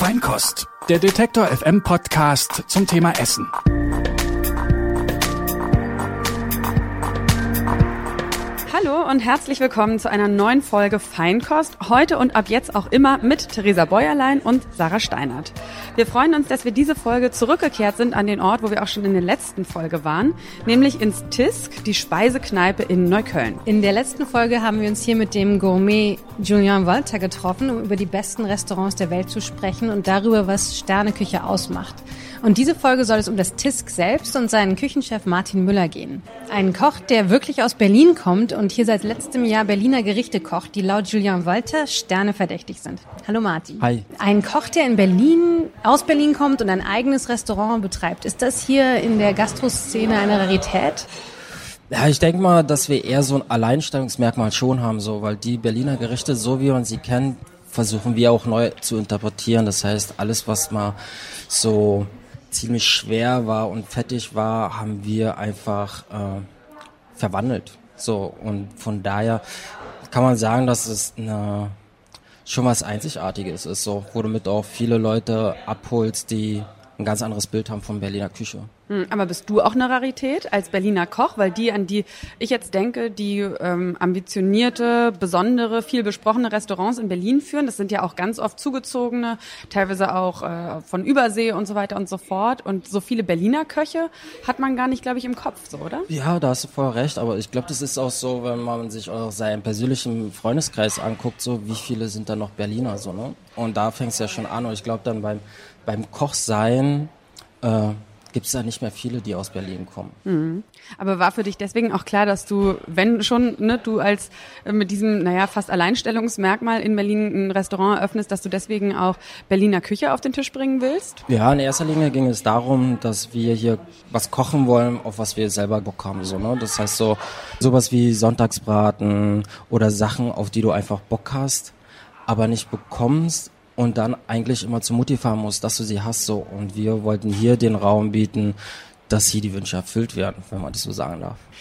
Feinkost, der Detektor FM Podcast zum Thema Essen. Hallo und herzlich willkommen zu einer neuen Folge Feinkost. Heute und ab jetzt auch immer mit Theresa Bäuerlein und Sarah Steinert. Wir freuen uns, dass wir diese Folge zurückgekehrt sind an den Ort, wo wir auch schon in der letzten Folge waren, nämlich ins Tisk, die Speisekneipe in Neukölln. In der letzten Folge haben wir uns hier mit dem Gourmet Julien Walter getroffen, um über die besten Restaurants der Welt zu sprechen und darüber, was Sterneküche ausmacht. Und diese Folge soll es um das Tisk selbst und seinen Küchenchef Martin Müller gehen. Ein Koch, der wirklich aus Berlin kommt und hier seit letztem Jahr Berliner Gerichte kocht, die laut Julian Walter Sterne verdächtig sind. Hallo Martin. Hi. Ein Koch, der in Berlin, aus Berlin kommt und ein eigenes Restaurant betreibt. Ist das hier in der Gastroszene eine Rarität? Ja, ich denke mal, dass wir eher so ein Alleinstellungsmerkmal schon haben, so, weil die Berliner Gerichte, so wie man sie kennt, versuchen wir auch neu zu interpretieren. Das heißt, alles, was mal so ziemlich schwer war und fettig war, haben wir einfach äh, verwandelt. So und von daher kann man sagen, dass es eine, schon was Einzigartiges ist, so wo du mit auch viele Leute abholst, die ein ganz anderes Bild haben von Berliner Küche. Hm, aber bist du auch eine Rarität als Berliner Koch? Weil die, an die ich jetzt denke, die ähm, ambitionierte, besondere, viel besprochene Restaurants in Berlin führen, das sind ja auch ganz oft zugezogene, teilweise auch äh, von Übersee und so weiter und so fort. Und so viele Berliner Köche hat man gar nicht, glaube ich, im Kopf, so, oder? Ja, da hast du voll recht. Aber ich glaube, das ist auch so, wenn man sich auch seinen persönlichen Freundeskreis anguckt, so wie viele sind da noch Berliner, so, ne? Und da fängt es ja schon an. Und ich glaube, dann beim, beim Kochsein, äh, gibt es da nicht mehr viele, die aus Berlin kommen. Mhm. Aber war für dich deswegen auch klar, dass du, wenn schon, ne, du als äh, mit diesem, naja, fast Alleinstellungsmerkmal in Berlin ein Restaurant eröffnest, dass du deswegen auch Berliner Küche auf den Tisch bringen willst? Ja, in erster Linie ging es darum, dass wir hier was kochen wollen, auf was wir selber Bock haben. So, ne? Das heißt so sowas wie Sonntagsbraten oder Sachen, auf die du einfach Bock hast, aber nicht bekommst und dann eigentlich immer zu Mutti fahren musst, dass du sie hast so. Und wir wollten hier den Raum bieten, dass hier die Wünsche erfüllt werden, wenn man das so sagen darf.